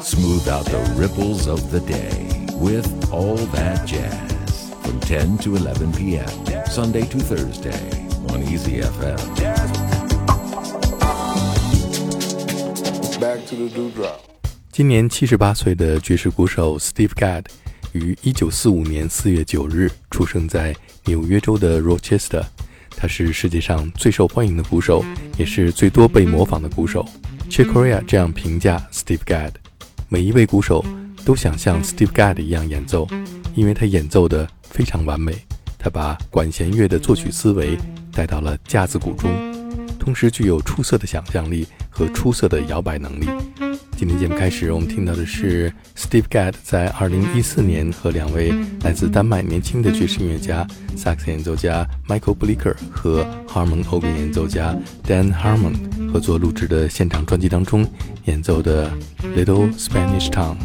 Smooth out the ripples of the day with all that jazz from 10 to 11 p.m. Sunday to Thursday on Easy FM. Back to the dewdrop. 今年七十八岁的爵士鼓手 Steve Gadd 于一九四五年四月九日出生在纽约州的 Rochester。他是世界上最受欢迎的鼓手，也是最多被模仿的鼓手。 Chick Corea 这样评价 Steve Gadd：每一位鼓手都想像 Steve Gadd 一样演奏，因为他演奏的非常完美。他把管弦乐的作曲思维带到了架子鼓中，同时具有出色的想象力和出色的摇摆能力。今天节目开始，我们听到的是 Steve Gadd 在2014年和两位来自丹麦年轻的爵士音乐家、萨克斯演奏家 Michael Blicker 和 Harmon ogan 演奏家 Dan Harmon 合作录制的现场专辑当中演奏的 Little Spanish Town。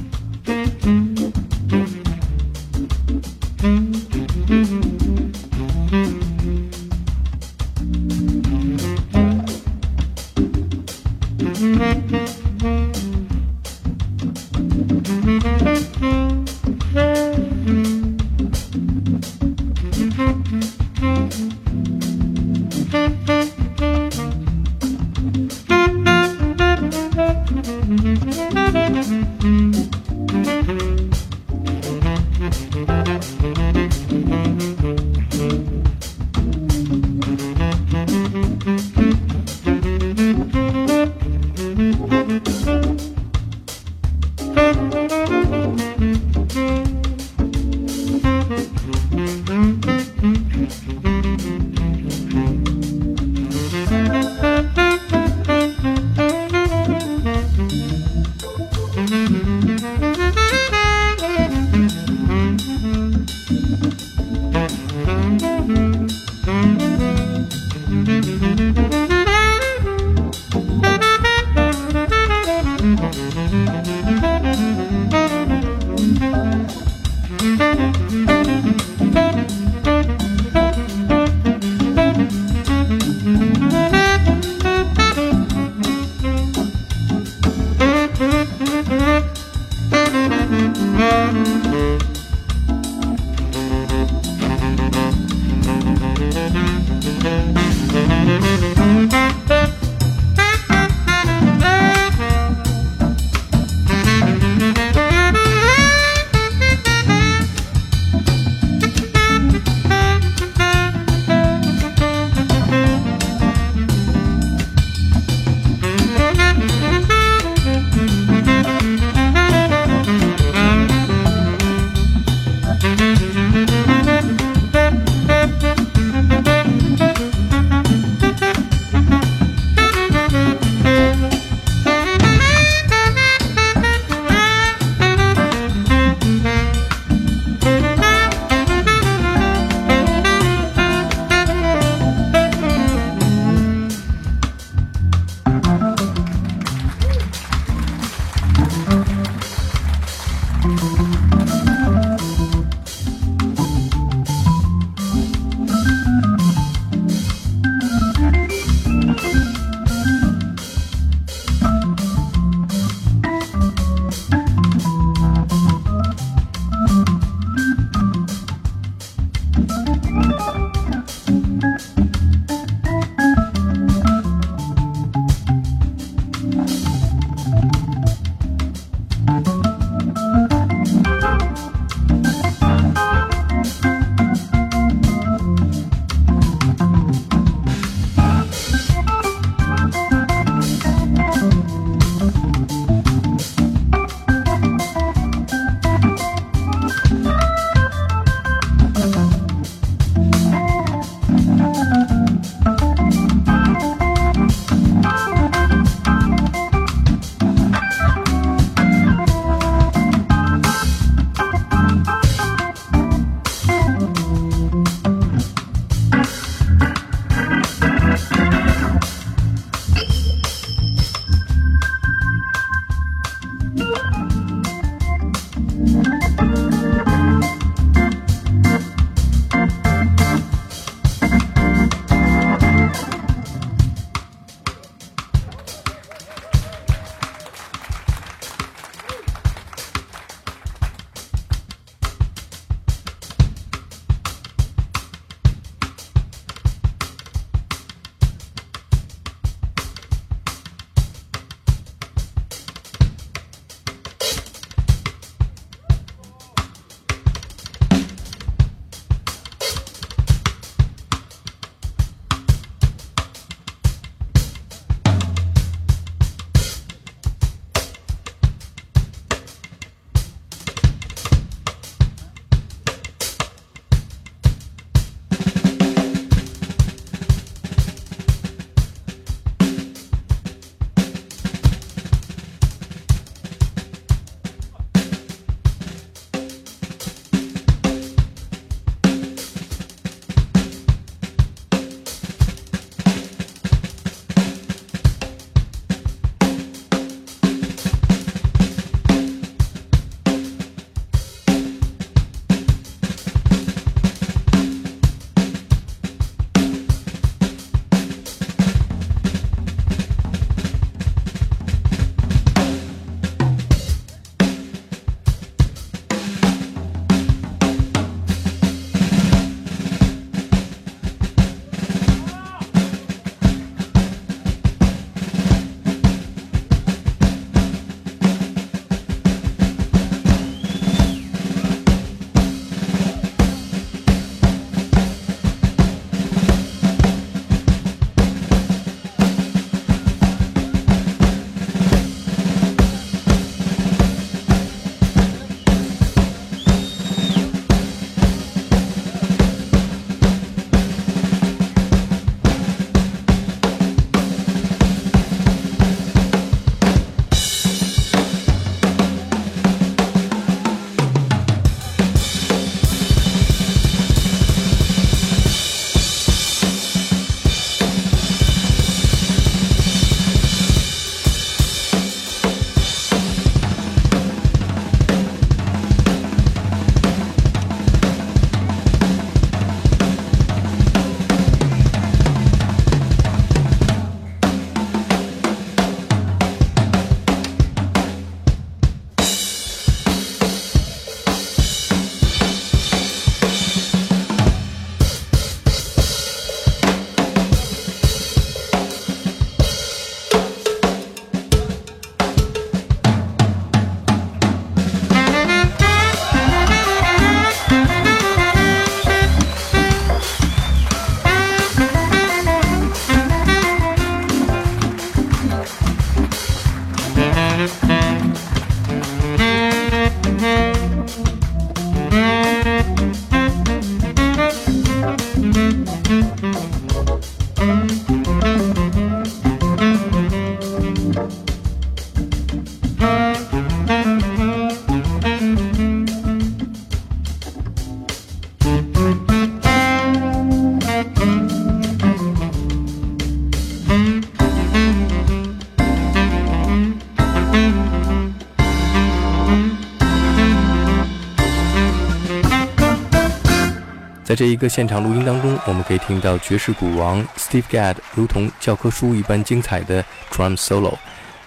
在这一个现场录音当中，我们可以听到爵士鼓王 Steve Gadd 如同教科书一般精彩的 drum solo。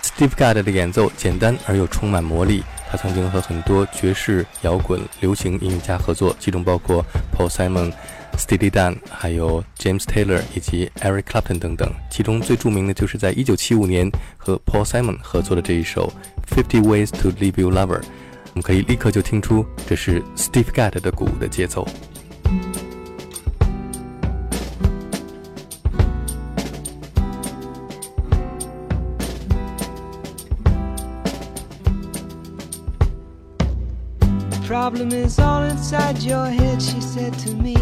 Steve Gadd 的演奏简单而又充满魔力。他曾经和很多爵士、摇滚、流行音乐家合作，其中包括 Paul Simon、Steely Dan，还有 James Taylor 以及 Eric Clapton 等等。其中最著名的就是在1975年和 Paul Simon 合作的这一首《Fifty Ways to Leave Your Lover》。我们可以立刻就听出，这是 Steve Gadd 的鼓的节奏。Problem is all inside your head, she said to me.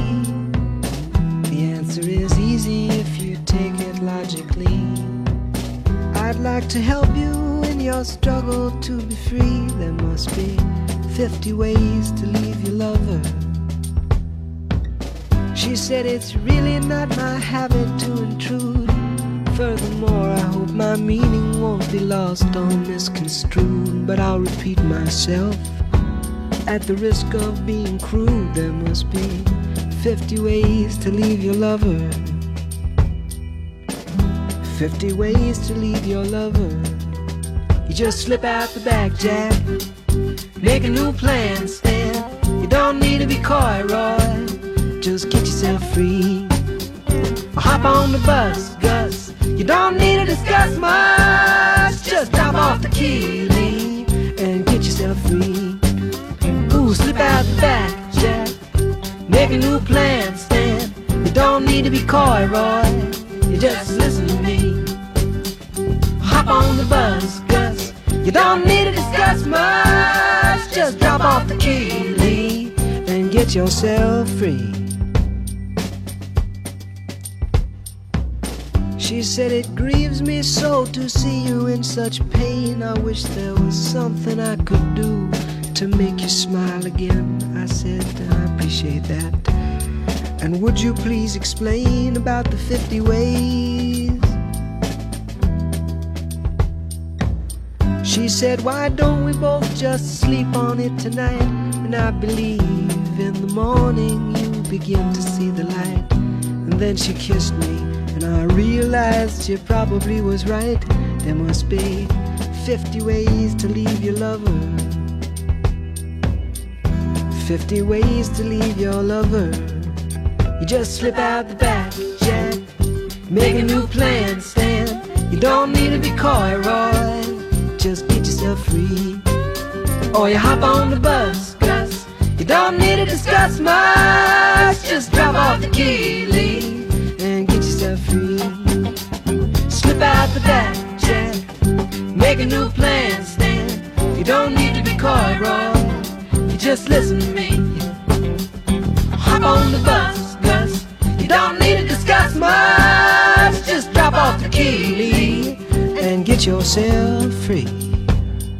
The answer is easy if you take it logically. I'd like to help you in your struggle to be free. There must be 50 ways to leave your lover. She said it's really not my habit to intrude. Furthermore, I hope my meaning won't be lost or misconstrued. But I'll repeat myself. At the risk of being crude, there must be 50 ways to leave your lover. 50 ways to leave your lover. You just slip out the back, Jack. Make a new plan, Stan. You don't need to be coy, Roy. Just get yourself free. Hop on the bus, Gus. You don't need to discuss much. Just drop off the key, leave, and get yourself free Ooh, slip out the back, Jack. Make a new plan, Stan. You don't need to be coy, Roy. You just listen to me. Hop on the bus, Gus. You don't need to discuss much. Just drop off the key, Lee, and get yourself free. She said, It grieves me so to see you in such pain. I wish there was something I could do to make you smile again. I said, I appreciate that. And would you please explain about the 50 ways? She said, Why don't we both just sleep on it tonight? And I believe in the morning you begin to see the light. And then she kissed me, I realized she probably was right. There must be 50 ways to leave your lover. 50 ways to leave your lover. You just slip out the back, Jack. Make a new plan, Stan. You don't need to be coy, Roy. Just get yourself free. Or you hop on the bus, Gus. You don't need to discuss much. Just drop off the key, Lee, tree. Slip out the back, Jack. Make a new plan, You don't need to be coy, Roy. You just listen to me. Hop on the bus, Gus. You don't need to discuss much. Just drop off the key, and get yourself free.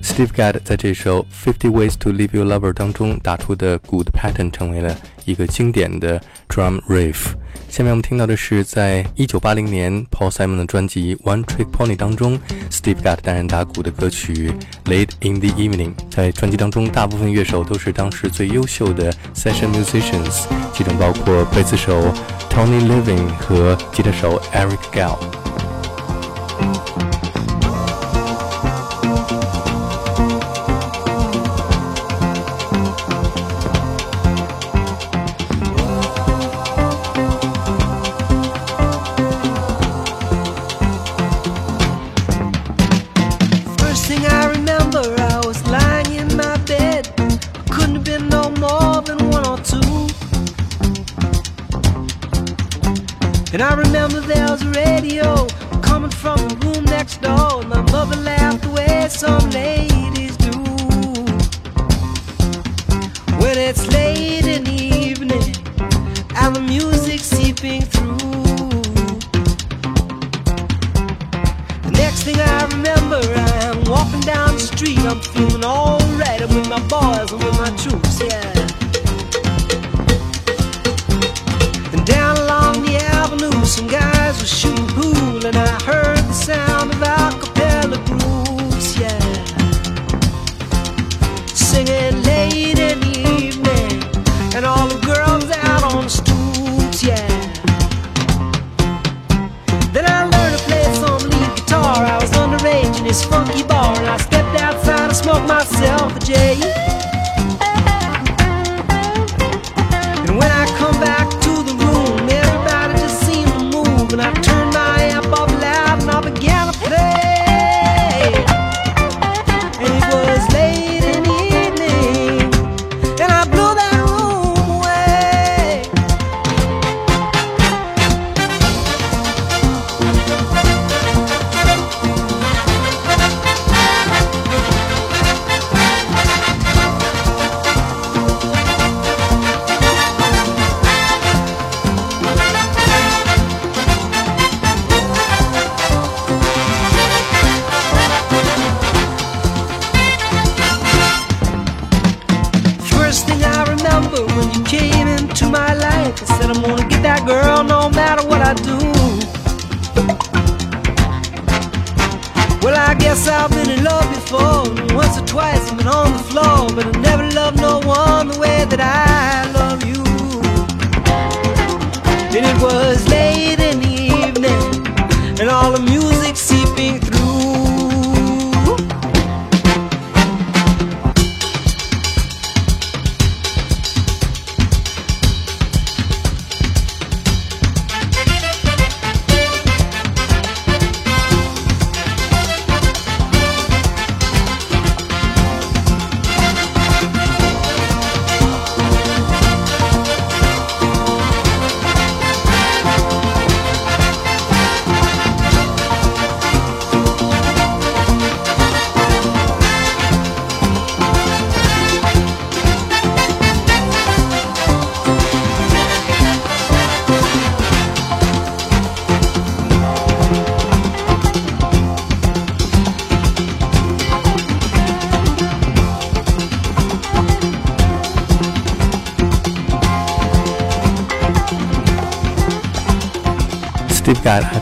Steve Gadd 在这首《Fifty Ways to Leave Your Lover》当中打出的 Gadd Pattern 成为了一个经典的 drum riff。下面我们听到的是，在一九八零年 Paul Simon 的专辑《One Trick Pony》当中，Steve Gadd 担任打鼓的歌曲《Late in the Evening》。在专辑当中，大部分乐手都是当时最优秀的 session musicians，其中包括贝斯手 Tony Levin 和吉他手 Eric Gale。And I remember there was a radio coming from the room next door. And my mother laughed the way some ladies do. When it's late in the evening and the music seeping through. The next thing I remember, I am walking down the street. I'm feeling alright. I'm with my boys and with my troops, yeah. And I heard the sound of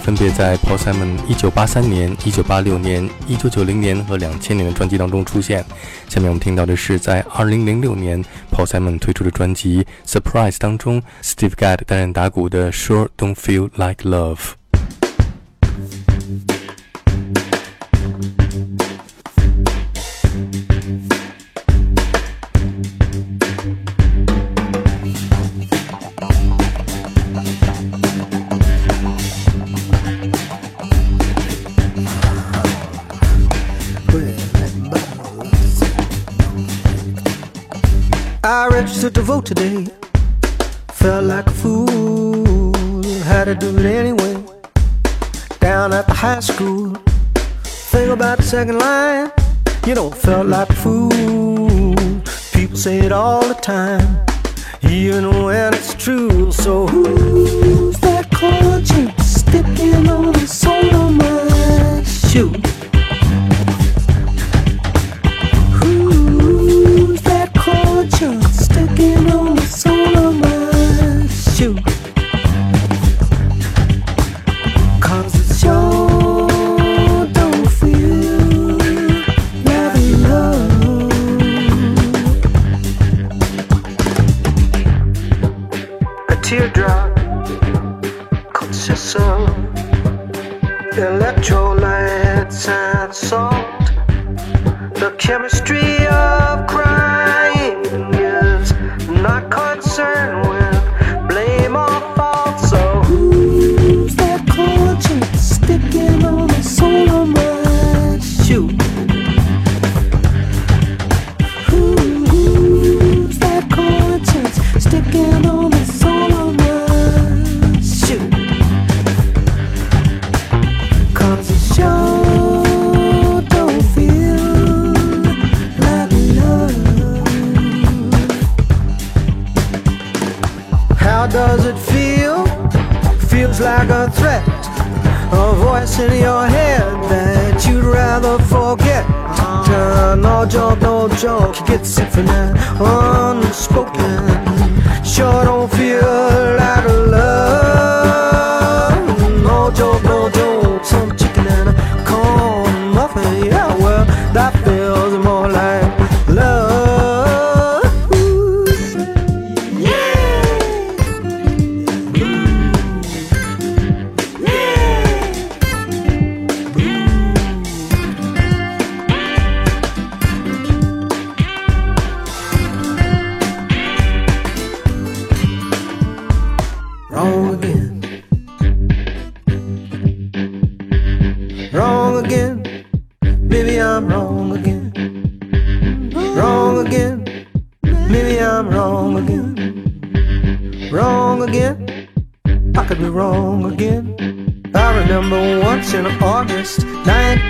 分别在 Paul Simon 1983年、1986年、1990年和2000年的专辑当中出现。下面我们听到的是在2006年 Paul Simon 推出的专辑《Surprise》当中，Steve Gadd 担任打鼓的《Sure Don't Feel Like Love》。To vote today. Felt like a fool. Had to do it anyway. Down at the high school. Think about the second line. You don't felt like a fool. People say it all the time. Even when it's true. So who's that conscience sticking on yo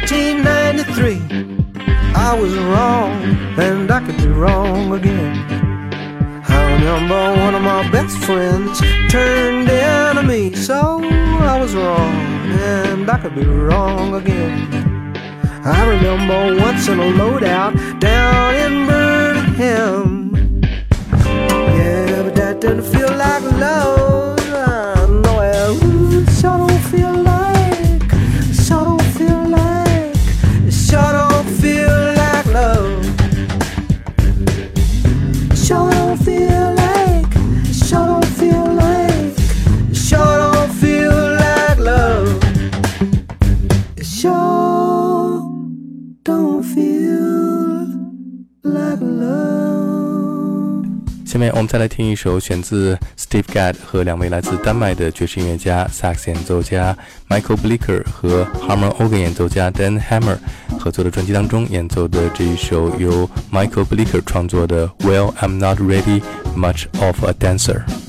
1993. I was wrong, and I could be wrong again. I remember one of my best friends turned enemy, so I was wrong, and I could be wrong again. I remember once in a loadout down in Birmingham. Yeah, but that didn't feel like love. 下面我们再来听一首选自 Steve Gadd 和两位来自丹麦的爵士音乐家、萨克斯演奏家 Michael Blicker 和 Harmon organ 演奏家 Dan Hammer 合作的专辑当中演奏的这一首由 Michael Blicker 创作的 Well I'm Not Ready Much of a Dancer。